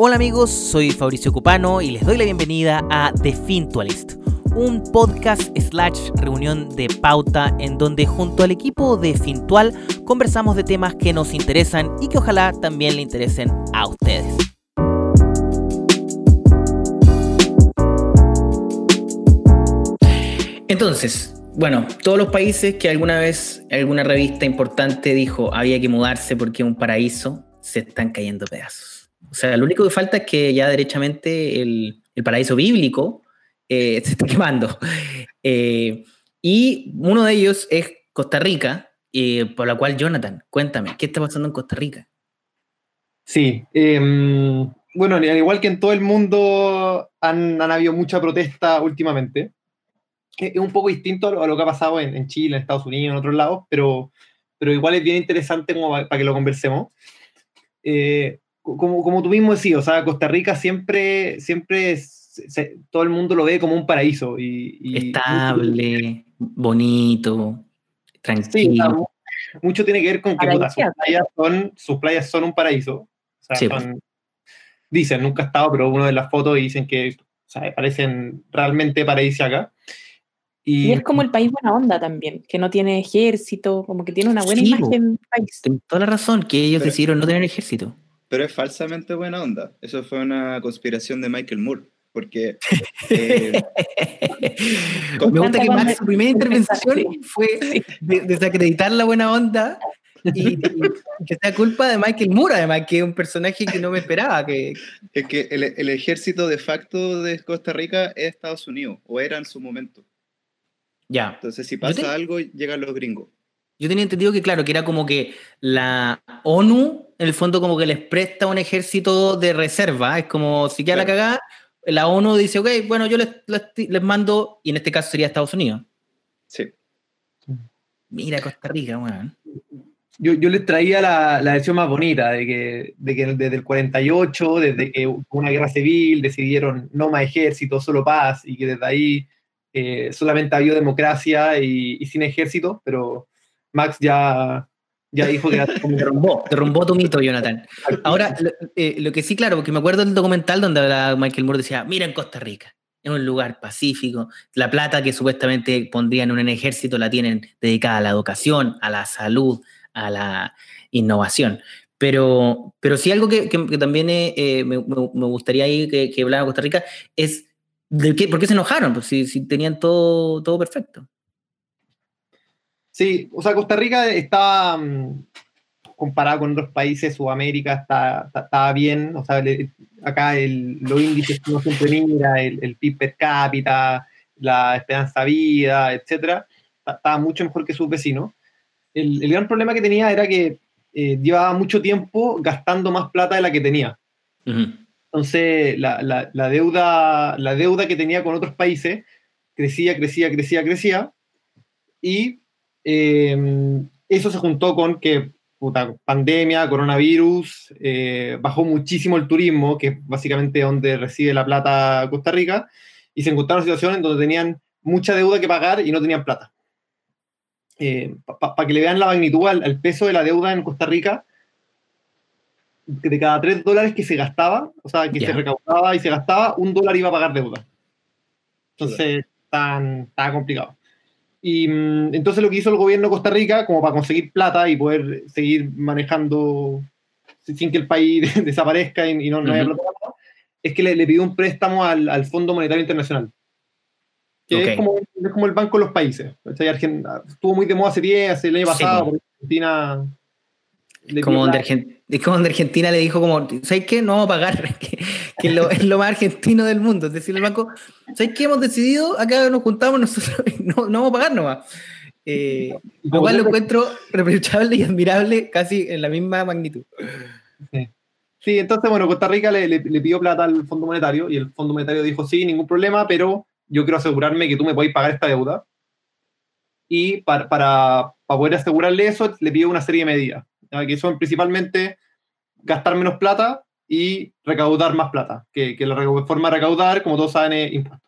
Hola amigos, soy Fabricio Cupano y les doy la bienvenida a The Fintualist, un podcast slash reunión de pauta en donde junto al equipo de Fintual conversamos de temas que nos interesan y que ojalá también le interesen a ustedes. Entonces, bueno, todos los países que alguna vez alguna revista importante dijo había que mudarse porque un paraíso, se están cayendo pedazos. O sea, lo único que falta es que ya derechamente el, paraíso bíblico eh, se esté quemando. Eh, y uno de ellos es Costa Rica, eh, por la cual, Jonathan, cuéntame, ¿qué está pasando en Costa Rica? Sí, em, bueno, al igual que en todo el mundo han, habido mucha protesta últimamente. Es un poco distinto a lo, que ha pasado en, Chile, en Estados Unidos, en otros lados, pero, pero igual es bien interesante como para, que lo conversemos como, como tú mismo decías, o sea, Costa Rica siempre, siempre todo el mundo lo ve como un paraíso. Y, Estable, bonito, tranquilo. mucho tiene que ver con que sus, playas son, sus playas son un paraíso. dicen, nunca he estado, pero uno de las fotos dicen que parecen realmente paradisíacas. Y, y, es como el país buena onda también, que no tiene ejército, como que tiene una buena imagen. País. toda la razón, que ellos decidieron no tener ejército pero es falsamente buena onda. Eso fue una conspiración de Michael Moore. Porque. Eh, Me gusta que Max, su primera intervención fue desacreditar la buena onda y, que sea culpa de Michael Moore, además, que es un personaje que no me esperaba. Que... Es que el, el, ejército de facto de Costa Rica es Estados Unidos, o era en su momento. Ya. Entonces, si pasa algo, llegan los gringos. Yo tenía entendido que, claro, que era como que la ONU, en el fondo, como que les presta un ejército de reserva. Es como si queda la cagada, la ONU dice, ok, bueno, yo les, les, mando, y en este caso sería Estados Unidos. Sí. Mira Costa Rica, weón. Yo, yo, les traía la, la versión más bonita, de que, de que desde el 48, desde que hubo una guerra civil, decidieron no más ejército, solo paz, y que desde ahí eh, solamente había democracia y, y sin ejército, pero Max ya, ya dijo que derrumbó, derrumbó tu mito, Jonathan. Ahora, eh, lo, que sí, claro, porque me acuerdo del documental donde Michael Moore decía, mira en Costa Rica, es un lugar pacífico, la plata que supuestamente pondrían en un ejército la tienen dedicada a la educación, a la salud, a la innovación. Pero, pero sí algo que, también eh, eh, me, gustaría ahí que, que hablara Costa Rica es de qué, por qué se enojaron, pues si, si tenían todo, todo perfecto. Sí, o sea, Costa Rica está, mm, comparado con otros países, Sudamérica está, está, bien, o sea, acá el, los índices que uno siempre mira, el, el PIB per cápita, la esperanza de vida, etcétera, estaba mucho mejor que sus vecinos. El, el, gran problema que tenía era que eh, llevaba mucho tiempo gastando más plata de la que tenía. Entonces, la, la, la, deuda, la deuda que tenía con otros países crecía, crecía, crecía, crecía, y Em, eso se juntó con que puta, pandemia, coronavirus, eh, bajó muchísimo el turismo, que es básicamente donde recibe la plata Costa Rica, y se encontraron situaciones donde tenían mucha deuda que pagar y no tenían plata. Eh, Para que le vean la magnitud al, peso de la deuda en Costa Rica, de cada tres dólares que se gastaba, o sea, que se recaudaba y se gastaba, un dólar iba a pagar deuda. Entonces, tan, tan complicado. Y mm, entonces lo que hizo el gobierno de Costa Rica, como para conseguir plata y poder seguir manejando sin que el país desaparezca y, no, haya plata, es que le, pidió un préstamo al, al, Fondo Monetario Internacional. Que es, como, es, como, el banco de los países. Estuvo muy de moda hace 10, hace el año pasado, porque Argentina como donde, Argentina le dijo como, ¿sabes qué? No vamos a pagar, que, es, lo, más argentino del mundo. Es decir, el banco, ¿sabes qué? Hemos decidido, acá nos juntamos nosotros, no, no vamos a pagar nomás. Eh, lo cual lo encuentro reprochable y admirable casi en la misma magnitud. Sí. entonces, bueno, Costa Rica le, le, pidió plata al Fondo Monetario y el Fondo Monetario dijo, sí, ningún problema, pero yo quiero asegurarme que tú me podéis pagar esta deuda. Y para, para, para poder asegurarle eso, le pidió una serie de medidas que son principalmente gastar menos plata y recaudar más plata, que, que la forma de recaudar, como todos saben, es impuesto.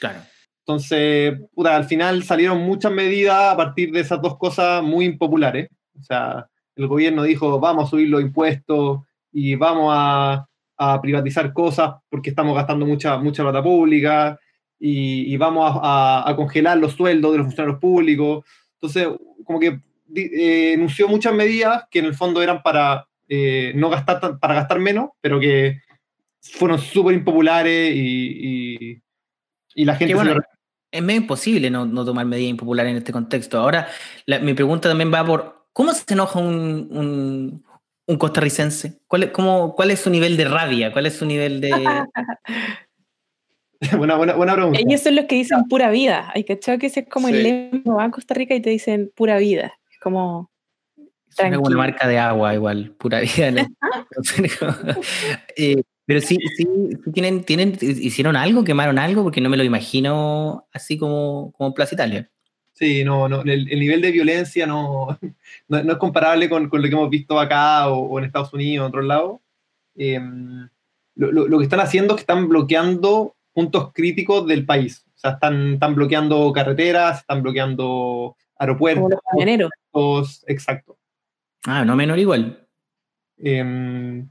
Claro. Entonces, al final salieron muchas medidas a partir de esas dos cosas muy impopulares. O sea, el gobierno dijo, vamos a subir los impuestos y vamos a, a privatizar cosas porque estamos gastando mucha, mucha plata pública y, vamos a, congelar los sueldos de los funcionarios públicos. Entonces, como que eh, anunció muchas medidas que en el fondo eran para eh, no gastar para gastar menos, pero que fueron súper impopulares y, y, la gente... Bueno, es medio imposible no, no, tomar medidas impopulares en este contexto. Ahora, mi pregunta también va por, ¿cómo se enoja un, un, un costarricense? ¿Cuál es, cómo, ¿Cuál es su nivel de rabia? ¿Cuál es su nivel de...? buena, buena, buena, pregunta. Ellos son los que dicen pura vida. Hay que que ese es como el lema, va a Costa Rica y te dicen pura vida. Como... Es como una marca de agua igual, pura vida. eh, pero sí, sí, tienen, tienen, hicieron algo, quemaron algo, porque no me lo imagino así como, como Plaza Italia. Sí, no, no el, nivel de violencia no, no, es comparable con, con, lo que hemos visto acá o, en Estados Unidos o en otros lados. Em, lo, lo, que están haciendo es que están bloqueando puntos críticos del país. O sea, están, están bloqueando carreteras, están bloqueando aeropuertos. Como los Exacto. Ah, no menor igual. Eh,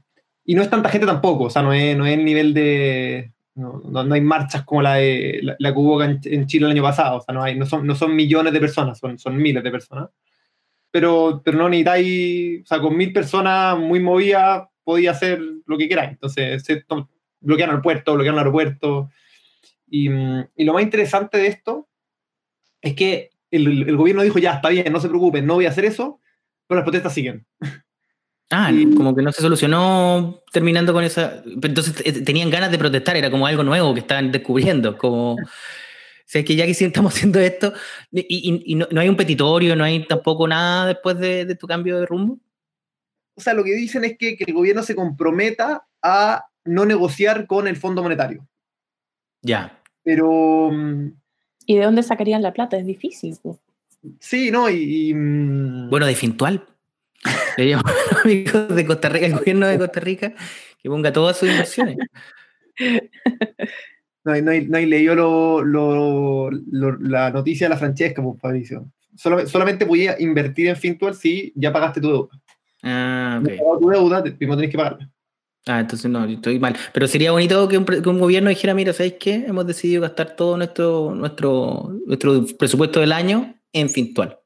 y no es tanta gente tampoco, o sea, no es, no es el nivel de... No, no, hay marchas como la, de, la, que hubo en, Chile el año pasado, o sea, no, hay, no, son, no son millones de personas, son, son miles de personas. Pero, pero no necesitáis, o sea, con mil personas muy movidas podía hacer lo que queráis. Entonces, se, bloquearon el puerto, bloquearon el aeropuerto. Y, y, lo más interesante de esto es que el, el, gobierno dijo, ya, está bien, no se preocupen, no voy a hacer eso, pero las protestas siguen. Ah, como que no se solucionó terminando con esa. Entonces eh, tenían ganas de protestar, era como algo nuevo que estaban descubriendo. Como. O sea, que ya que sí estamos haciendo esto, y, no, hay un petitorio, no hay tampoco nada después de, tu cambio de rumbo. O sea, lo que dicen es que, el gobierno se comprometa a no negociar con el Fondo Monetario. Ya. Pero. Mm, ¿Y de dónde sacarían la plata? Es difícil. Sí, ¿no? Y. Mm, bueno, de Fintual. Le llamo a amigos de Costa Rica, el gobierno de Costa Rica, que ponga todas sus inversiones. No, no, no hay leído lo, lo, la noticia de la Francesca, pues, Fabricio. solamente podía invertir en Fintual si ya pagaste tu deuda. Ah, ok. Si tu deuda, primero tenés que pagarla. Ah, entonces no, estoy mal. Pero sería bonito que un, que un, gobierno dijera, mira, ¿sabéis qué? Hemos decidido gastar todo nuestro, nuestro, nuestro presupuesto del año en Fintual.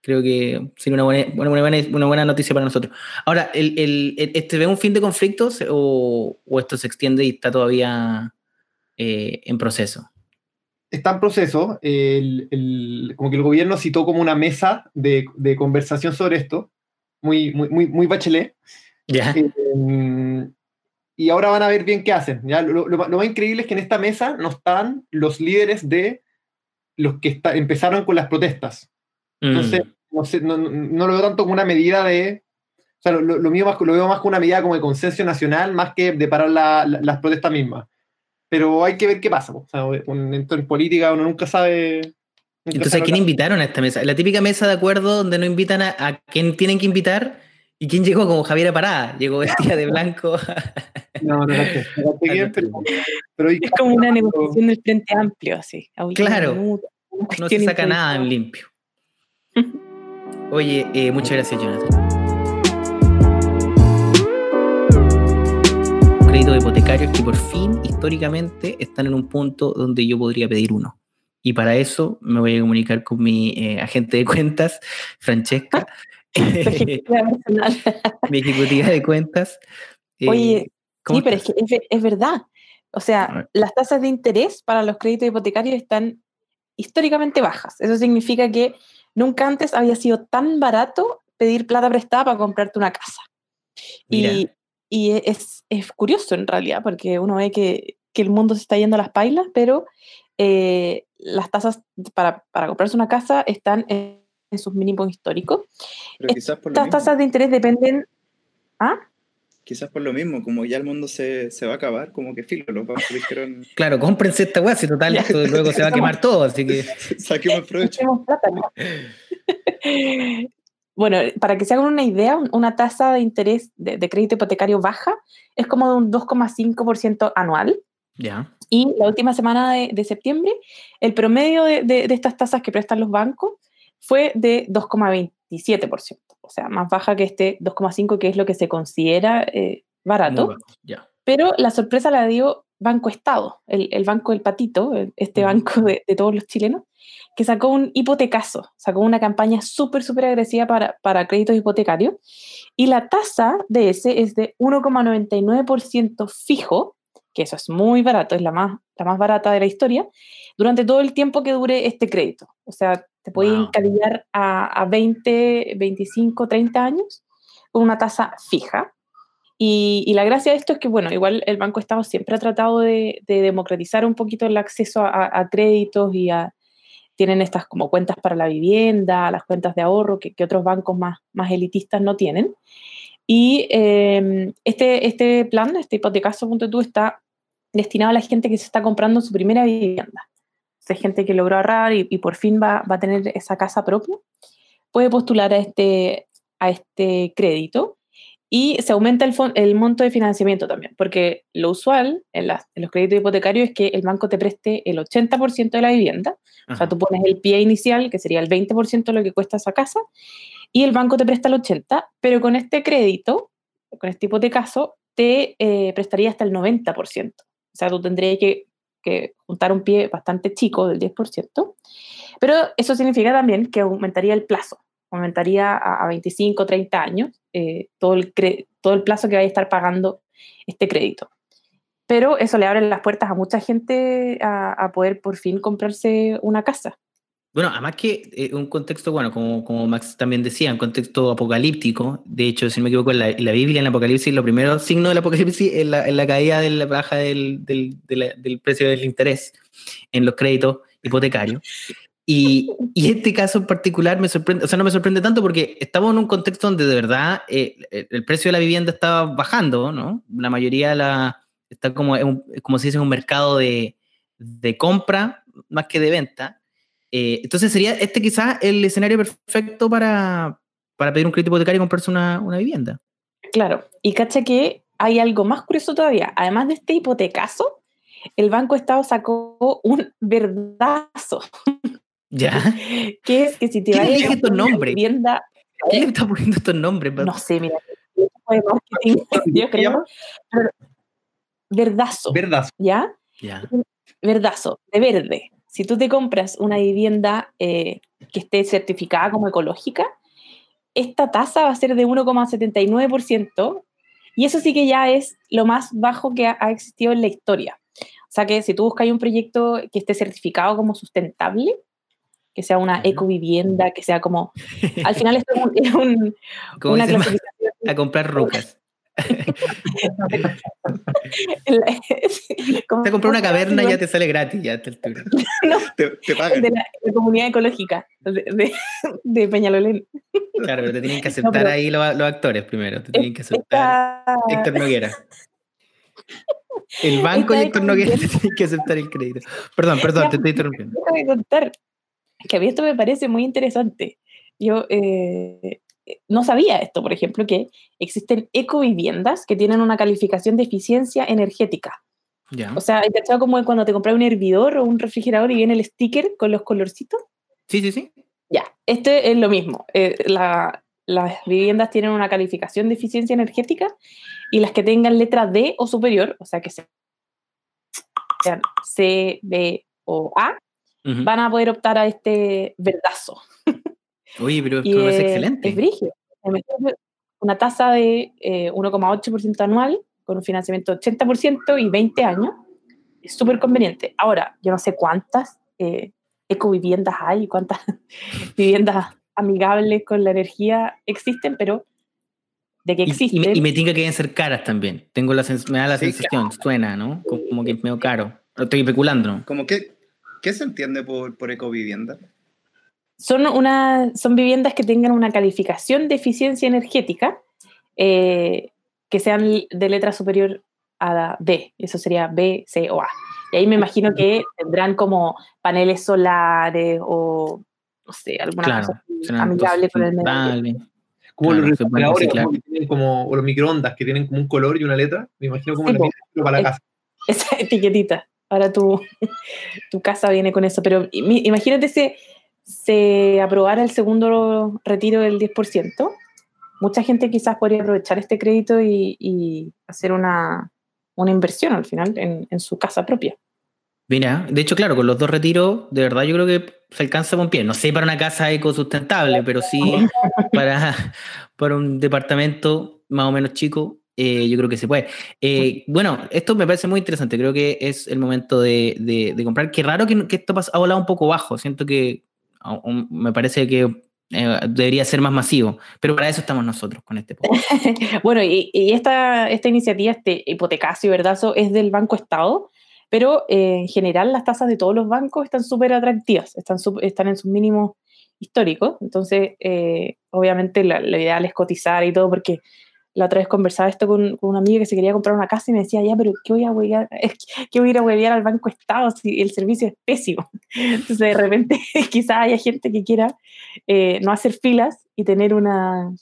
Creo que sería una buena, una buena, una buena noticia para nosotros. Ahora, ¿el, el, ¿este ve un fin de conflictos o, o esto se extiende y está todavía eh, en proceso? Está en proceso. El, como que el gobierno citó como una mesa de, de conversación sobre esto, muy, muy, muy, muy bachelet. Ya. Eh, y ahora van a ver bien qué hacen. ¿ya? Lo, lo, más increíble es que en esta mesa no están los líderes de los que está, empezaron con las protestas. Entonces, mm no, no, lo veo tanto como una medida de. O sea, lo, mío más, lo veo más como una medida como de consenso nacional, más que de parar las protestas mismas. Pero hay que ver qué pasa. O sea, en, política uno nunca sabe. Entonces, ¿a quién invitaron a esta mesa? La típica mesa de acuerdo donde no invitan a, a quién tienen que invitar ¿Y quién llegó como Javier Parada? Llegó vestida de blanco. no, no, no, pero, es como una negociación del Frente Amplio, así. Claro, no se saca nada en limpio. Oye, eh, muchas gracias, Jonathan. Créditos hipotecarios que por fin, históricamente, están en un punto donde yo podría pedir uno. Y para eso me voy a comunicar con mi eh, agente de cuentas, Francesca. mi ejecutiva de cuentas. Eh, Oye, sí, pero es que es, verdad. O sea, las tasas de interés para los créditos hipotecarios están históricamente bajas. Eso significa que Nunca antes había sido tan barato pedir plata prestada para comprarte una casa. Y, y, es, es, curioso en realidad, porque uno ve que, que, el mundo se está yendo a las pailas, pero eh, las tasas para, para, comprarse una casa están en, sus mínimos históricos. Estas tasas de interés dependen... ¿Ah? quizás por lo mismo, como ya el mundo se, se va a acabar, como que filo, los dijeron... Claro, cómprense esta weá, si total, esto luego se va a quemar todo, así que... Saquemos provecho. bueno, para que se hagan una idea, una tasa de interés de, crédito hipotecario baja es como de un 2,5% anual. Ya. Y la última semana de, de septiembre, el promedio de, de, de estas tasas que prestan los bancos fue de 2,27% o sea, más baja que este 2,5, que es lo que se considera eh, barato. Pero la sorpresa la dio Banco Estado, el, Banco del Patito, este banco de, todos los chilenos, que sacó un hipotecazo, sacó una campaña súper, súper agresiva para, para créditos hipotecarios. Y la tasa de ese es de 1,99% fijo, que eso es muy barato, es la más, la más barata de la historia, durante todo el tiempo que dure este crédito. O sea, te puede wow. a, 20, 25, 30 años con una tasa fija. Y, la gracia de esto es que, bueno, igual el Banco Estado siempre ha tratado de, democratizar un poquito el acceso a, créditos y a, tienen estas como cuentas para la vivienda, las cuentas de ahorro que, otros bancos más, más elitistas no tienen. Y em, este, este plan, este tú, está destinado a la gente que se está comprando su primera vivienda. O gente que logró ahorrar y, por fin va, va, a tener esa casa propia, puede postular a este, a este crédito y se aumenta el, el, monto de financiamiento también, porque lo usual en, los créditos hipotecarios es que el banco te preste el 80% de la vivienda, o sea, tú pones el pie inicial, que sería el 20% de lo que cuesta esa casa, y el banco te presta el 80%, pero con este crédito, con este hipotecaso, te eh, prestaría hasta el 90%. O sea, tú tendrías que, que juntar un pie bastante chico del 10%, pero eso significa también que aumentaría el plazo aumentaría a, 25, 30 años eh, todo, el todo el plazo que vaya a estar pagando este crédito. Pero eso le abre las puertas a mucha gente a, poder por fin comprarse una casa. Bueno, además que eh, un contexto, bueno, como, como Max también decía, un contexto apocalíptico. De hecho, si no me equivoco, en la, la Biblia, en el Apocalipsis, lo primero signo del Apocalipsis es la, la caída de la baja del, del, del, precio del interés en los créditos hipotecarios. Y, y, este caso en particular me sorprende, o sea, no me sorprende tanto porque estamos en un contexto donde de verdad eh, el precio de la vivienda está bajando, ¿no? La mayoría la, está como, como se dice, en un mercado de, de compra más que de venta. Eh, entonces sería este quizás el escenario perfecto para, para pedir un crédito hipotecario y comprarse una, una vivienda. Claro, y cacha que hay algo más curioso todavía. Además de este hipotecaso, el Banco Estado sacó un verdazo ¿Ya? ¿Qué es que si te ¿Quién elige estos nombres? Vivienda, ¿Quién le está poniendo estos nombres? No sé, mira. yo creo. verdazo. Verdazo. ¿Ya? Ya. Verdazo, de verde. Si tú te compras una vivienda eh, que esté certificada como ecológica, esta tasa va a ser de 1,79%, y eso sí que ya es lo más bajo que ha, ha existido en la historia. O sea que si tú buscas un proyecto que esté certificado como sustentable, que sea una ecovivienda, que sea como... Al final es un, una clasificación... A comprar rocas. te comprar una caverna y ya te sale gratis, ya te, no, te, pagan. De la, comunidad ecológica de, de, Peñalolén. Claro, pero te tienen que aceptar ahí los, actores primero. Te tienen que aceptar Héctor Noguera. El banco y Héctor Noguera te tienen que aceptar el crédito. Perdón, perdón, te estoy interrumpiendo. Déjame contar que a mí esto me parece muy interesante. Yo eh, no sabía esto, por ejemplo, que existen ecoviviendas que tienen una calificación de eficiencia energética. O sea, ¿hay cachado como cuando te compras un hervidor o un refrigerador y viene el sticker con los colorcitos? Sí, sí, sí. Ya, este es lo mismo. Eh, las viviendas tienen una calificación de eficiencia energética y las que tengan letra D o superior, o sea, que sean C, B o A, van a poder optar a este verdazo. Oye, pero esto es, excelente. Es brígido. Una tasa de 1,8% eh, anual con un financiamiento de 80% y 20 años. Es súper conveniente. Ahora, yo no sé cuántas eh, ecoviviendas hay, cuántas viviendas amigables con la energía existen, pero de que existen. Y, me, y que deben ser caras también. Tengo la me da la sensación, suena, ¿no? Como, que es medio caro. Estoy especulando, ¿no? Como que ¿Qué se entiende por, por ecovivienda? Son, una, son viviendas que tengan una calificación de eficiencia energética eh, que sean de letra superior a B, eso sería B, C o A. Y ahí me imagino que tendrán como paneles solares o, no sé, alguna cosa amigable con el medio Como los refrigeradores como, o los microondas que tienen como un color y una letra, me imagino como la para la casa. Esa etiquetita. Ahora tu, tu casa viene con eso. Pero imagínate si se aprobara el segundo retiro del 10%. Mucha gente quizás podría aprovechar este crédito y, hacer una, una inversión al final en, en su casa propia. Mira, de hecho, claro, con los dos retiros, de verdad yo creo que se alcanza con pie. No sé para una casa ecosustentable, pero sí para, para un departamento más o menos chico, eh, yo creo que se puede. Eh, bueno, esto me parece muy interesante. Creo que es el momento de, de, comprar. Qué raro que, que esto ha volado un poco bajo. Siento que me parece que eh, debería ser más masivo, pero para eso estamos nosotros con este bueno, y, esta, esta iniciativa, este hipotecacio, ¿verdad? es del Banco Estado pero eh, en general las tasas de todos los bancos están súper atractivas, están, están en sus mínimos históricos, entonces eh, obviamente la, ideal es cotizar y todo, porque la otra vez conversaba esto con, con, una amiga que se quería comprar una casa y me decía, ya, pero ¿qué voy a huevear? ¿Qué voy a ir a huevear al Banco Estado si el servicio es pésimo? Entonces de repente quizás haya gente que quiera eh, no hacer filas y tener una,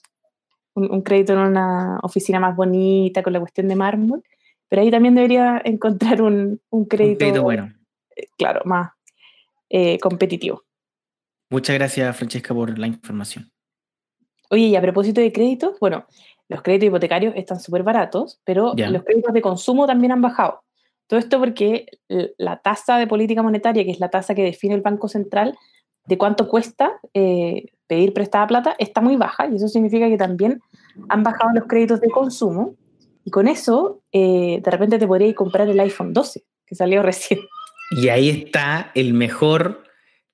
un, crédito en una oficina más bonita con la cuestión de mármol pero ahí también debería encontrar un, un, crédito, bueno. Eh, claro, más eh, competitivo. Muchas gracias, Francesca, por la información. Oye, y a propósito de créditos, bueno, los créditos hipotecarios están súper baratos, pero los créditos de consumo también han bajado. Todo esto porque la tasa de política monetaria, que es la tasa que define el Banco Central, de cuánto cuesta eh, pedir prestada plata, está muy baja y eso significa que también han bajado los créditos de consumo y con eso, eh, de repente te podrías comprar el iPhone 12, que salió recién. Y ahí está el mejor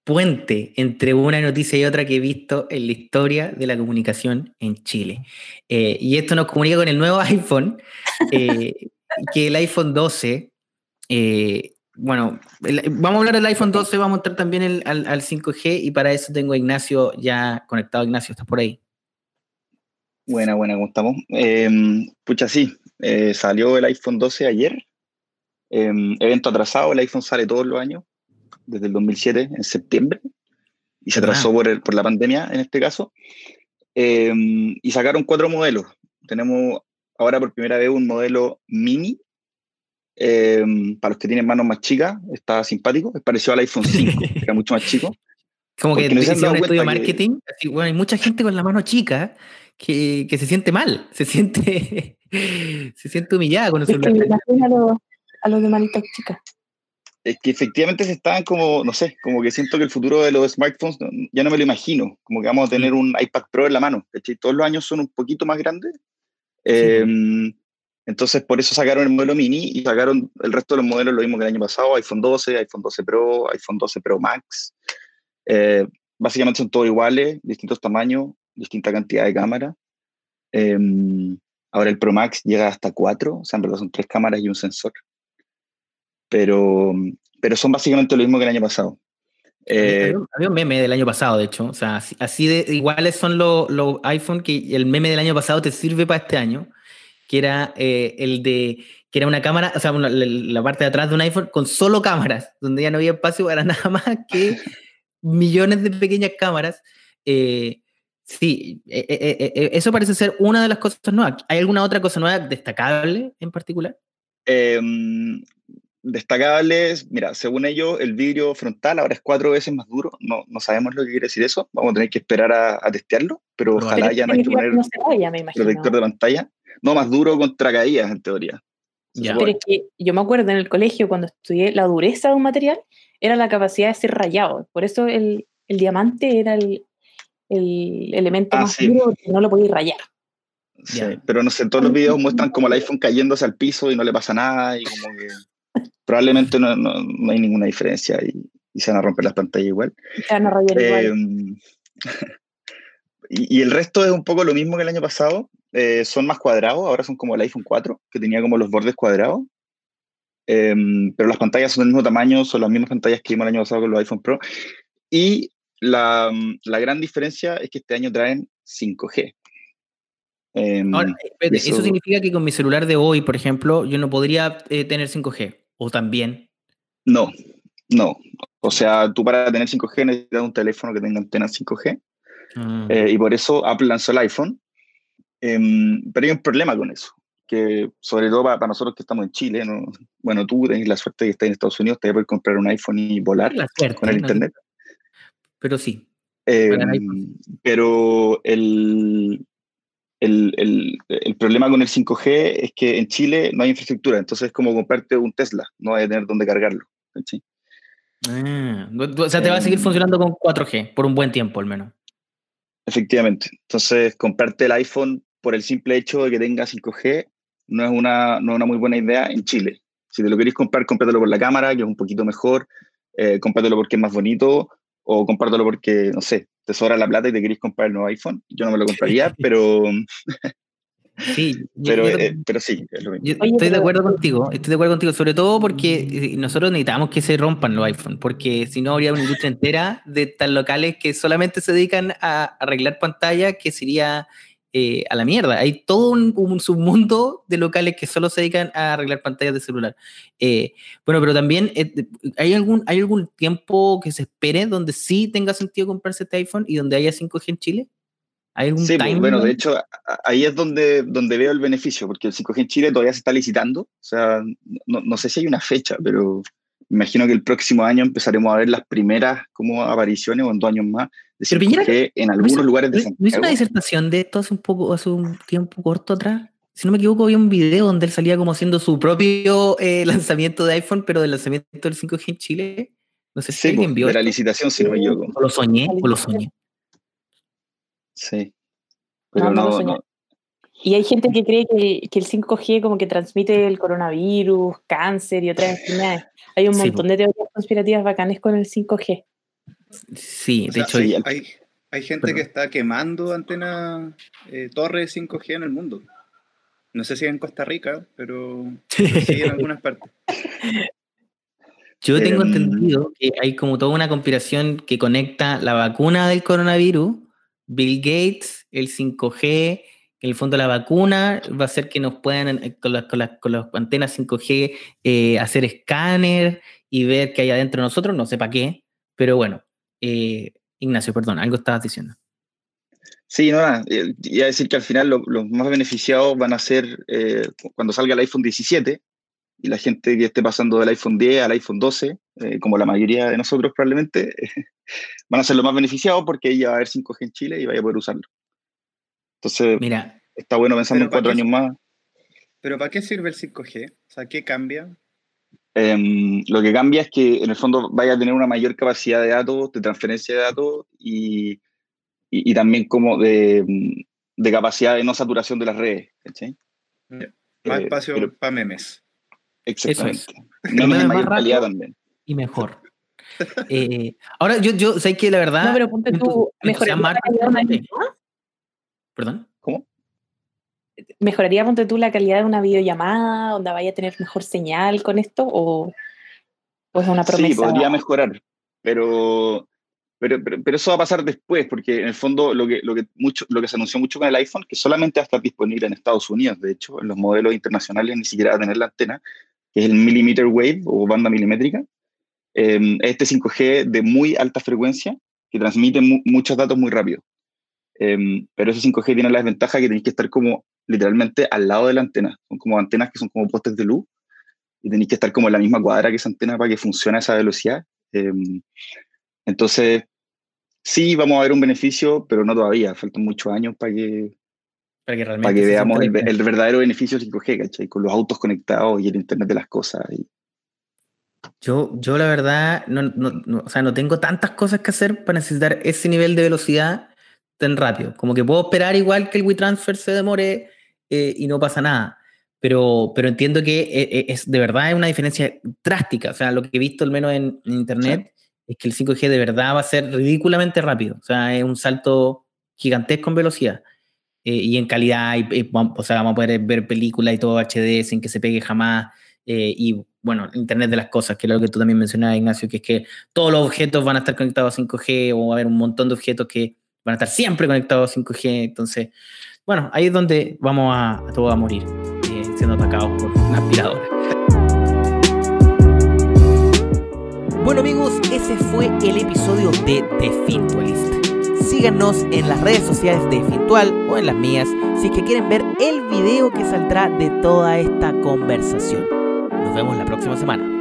puente entre una noticia y otra que he visto en la historia de la comunicación en Chile. Eh, y esto nos comunica con el nuevo iPhone, eh, que el iPhone 12, bueno, vamos a hablar del iPhone 12, vamos a entrar también al, al, 5G y para eso tengo a Ignacio ya conectado. Ignacio, ¿estás por ahí? Buena, buena, ¿cómo estamos? Em, pucha, sí, eh, salió el iPhone 12 ayer. Em, evento atrasado, el iPhone sale todos los años, desde el 2007, en septiembre, y se atrasó por, por, la pandemia en este caso. Em, y sacaron cuatro modelos. Tenemos ahora por primera vez un modelo mini, para los que tienen manos más chicas, está simpático, es parecido al iPhone 5, que era mucho más chico. Como que no un estudio de marketing, bueno, hay mucha gente con la mano chica que, que se siente mal, se siente, se siente humillada con el celular. a, los, a los de manitas chicas. Es que efectivamente se están como, no sé, como que siento que el futuro de los smartphones ya no me lo imagino, como que vamos a tener mm. un iPad Pro en la mano, Todos los años son un poquito más grandes. Em, entonces, por eso sacaron el modelo mini y sacaron el resto de los modelos lo mismo que el año pasado, iPhone 12, iPhone 12 Pro, iPhone 12 Pro Max. Eh, básicamente son todos iguales, distintos tamaños, distinta cantidad de cámaras. Em, ahora el Pro Max llega hasta cuatro, o sea, en verdad son tres cámaras y un sensor. Pero, pero son básicamente lo mismo que el año pasado. Eh, había, un meme del año pasado, de hecho. O sea, así, de iguales son los, los iPhone que el meme del año pasado te sirve para este año, que era eh, el de que era una cámara, o sea, la, parte de atrás de un iPhone con solo cámaras, donde ya no había espacio para nada más que millones de pequeñas cámaras. Eh, Sí, eh, eh, eh, eso parece ser una de las cosas nuevas. ¿Hay alguna otra cosa nueva destacable en particular? Destacables, mira, según ellos, el vidrio frontal ahora es cuatro veces más duro. No, no sabemos lo que quiere decir eso. Vamos a tener que esperar a, testearlo, pero ojalá ya no hay que poner no protector de pantalla. No, más duro contra caídas, en teoría. Pero es que yo me acuerdo en el colegio cuando estudié la dureza de un material era la capacidad de ser rayado. Por eso el, el diamante era el, el elemento ah, más duro que no lo podéis rayar. Sí, pero no sé, todos los videos muestran como el iPhone cayéndose al piso y no le pasa nada y como que probablemente no, no, no hay ninguna diferencia y, y, se van a romper las pantallas igual. Se van a igual. Em, y, y, el resto es un poco lo mismo que el año pasado. Eh, son más cuadrados, ahora son como el iPhone 4, que tenía como los bordes cuadrados. Eh, pero las pantallas son del mismo tamaño, son las mismas pantallas que vimos el año pasado con los iPhone Pro. Y la, la, gran diferencia es que este año traen 5G. Em, eso, significa que con mi celular de hoy, por ejemplo, yo no podría eh, tener 5G, o también. No, no. O sea, tú para tener 5G necesitas un teléfono que tenga antena 5G. Ah. Eh, y por eso Apple lanzó el iPhone. Em, pero hay un problema con eso, que sobre todo para, nosotros que estamos en Chile, ¿no? bueno, tú tenés la suerte de estás en Estados Unidos, te puedes comprar un iPhone y volar con el Internet pero sí. Em, pero el, el, el, el, problema con el 5G es que en Chile no hay infraestructura, entonces es como comprarte un Tesla, no hay a tener dónde cargarlo. Ah, o sea, te va a seguir em. funcionando con 4G por un buen tiempo al menos. Efectivamente. Entonces, comprarte el iPhone por el simple hecho de que tenga 5G no es una, no es una muy buena idea en Chile. Si te lo queréis comprar, cómpratelo por la cámara, que es un poquito mejor, eh, cómpratelo porque es más bonito, o compártelo porque, no sé, te sobra la plata y te queréis comprar el nuevo iPhone. Yo no me lo compraría, pero... Sí, pero, eh, pero sí, es lo mismo. estoy de acuerdo contigo, estoy de acuerdo contigo, sobre todo porque eh, nosotros necesitamos que se rompan los iPhones, porque si no habría una industria entera de tal locales que solamente se dedican a arreglar pantallas, que sería eh, a la mierda. Hay todo un, submundo de locales que solo se dedican a arreglar pantallas de celular. Eh, bueno, pero también, eh, ¿hay, algún, ¿hay algún tiempo que se espere donde sí tenga sentido comprarse este iPhone y donde haya 5G en Chile? ¿Hay algún sí, pues, bueno, de hecho, ahí es donde, donde veo el beneficio, porque el 5G en Chile todavía se está licitando. O sea, no, no sé si hay una fecha, pero imagino que el próximo año empezaremos a ver las primeras como apariciones o en dos años más pero Piñera, en algunos lugares de Santiago. ¿No hizo una disertación de esto hace un poco, hace un tiempo corto atrás? Si no me equivoco, había un video donde él salía como haciendo su propio eh, lanzamiento de iPhone, pero del lanzamiento del 5G en Chile. No sé si alguien vio. De la licitación, si no me equivoco. O lo soñé, o lo soñé. Sí. Pero no, no, Y hay gente que cree que, que, el 5G como que transmite el coronavirus, cáncer y otras enfermedades. Hay un montón de teorías conspirativas bacanes con el 5G. Sí, de hecho. hay, hay, gente que está quemando antenas, eh, torres 5G en el mundo. No sé si en Costa Rica, pero, sí en algunas partes. Yo tengo entendido que hay como toda una conspiración que conecta la vacuna del coronavirus, Bill Gates, el 5G, en el fondo la vacuna va a hacer que nos puedan, eh, con las, con las, con las antenas 5G, eh, hacer escáner y ver qué hay adentro de nosotros, no sé para qué, pero bueno, eh, Ignacio, perdón, algo estabas diciendo. Sí, no, nada, eh, iba a decir que al final los más beneficiados van a ser eh, cuando salga el iPhone 17 y la gente que esté pasando del iPhone 10 al iPhone 12, como la mayoría de nosotros probablemente, van a ser los más beneficiados porque ya va a haber 5G en Chile y vaya a poder usarlo. Entonces, Mira, está bueno pensando en cuatro años más. ¿Pero para qué sirve el 5G? O sea, ¿qué cambia? Em, lo que cambia es que en el fondo vaya a tener una mayor capacidad de datos, de transferencia de datos y, y, también como de, de, capacidad de no saturación de las redes. Mm. Más eh, espacio para memes. Exactamente. Memes mayor calidad también. Y mejor. Eh, ahora, yo, yo sé que la verdad. No, pero ponte tú, ¿Perdón? ¿Mejoraría, ponte tú, la calidad de una videollamada, donde vaya a tener mejor señal con esto? ¿O, es una promesa? Sí, podría mejorar, pero, pero, pero, eso va a pasar después, porque en el fondo lo que, lo, que mucho, lo que se anunció mucho con el iPhone, que solamente va a estar disponible en Estados Unidos, de hecho, en los modelos internacionales ni siquiera va a tener la antena, que es el millimeter wave o banda milimétrica, eh, este 5G de muy alta frecuencia que transmite muchos datos muy rápido. Em, pero ese 5G tiene la desventaja que tenéis que estar como literalmente al lado de la antena. Son como antenas que son como postes de luz y tenéis que estar como en la misma cuadra que esa antena para que funcione a esa velocidad. Em, entonces, sí, vamos a ver un beneficio, pero no todavía. Faltan muchos años para que, para que, realmente veamos el, verdadero beneficio del 5G, ¿cachai? Con los autos conectados y el Internet de las cosas. Yo, yo la verdad, no, no, o sea, no tengo tantas cosas que hacer para necesitar ese nivel de velocidad tan rápido. Como que puedo esperar igual que el WeTransfer se demore eh, y no pasa nada. Pero, pero entiendo que eh, eh, es, de verdad es una diferencia drástica. O sea, lo que he visto al menos en, internet es que el 5G de verdad va a ser ridículamente rápido. O sea, es un salto gigantesco en velocidad. y en calidad, o sea, vamos a poder ver películas y todo HD sin que se pegue jamás. y bueno, Internet de las cosas, que es lo que tú también mencionabas, Ignacio, que es que todos los objetos van a estar conectados a 5G o va a haber un montón de objetos que van a estar siempre conectados a 5G. Entonces, bueno, ahí es donde vamos a, a a morir, eh, siendo atacados por una aspiradora. Bueno amigos, ese fue el episodio de The Fintualist. Síganos en las redes sociales de Fintual o en las mías si es que quieren ver el video que saldrá de toda esta conversación. Nos vemos la próxima semana.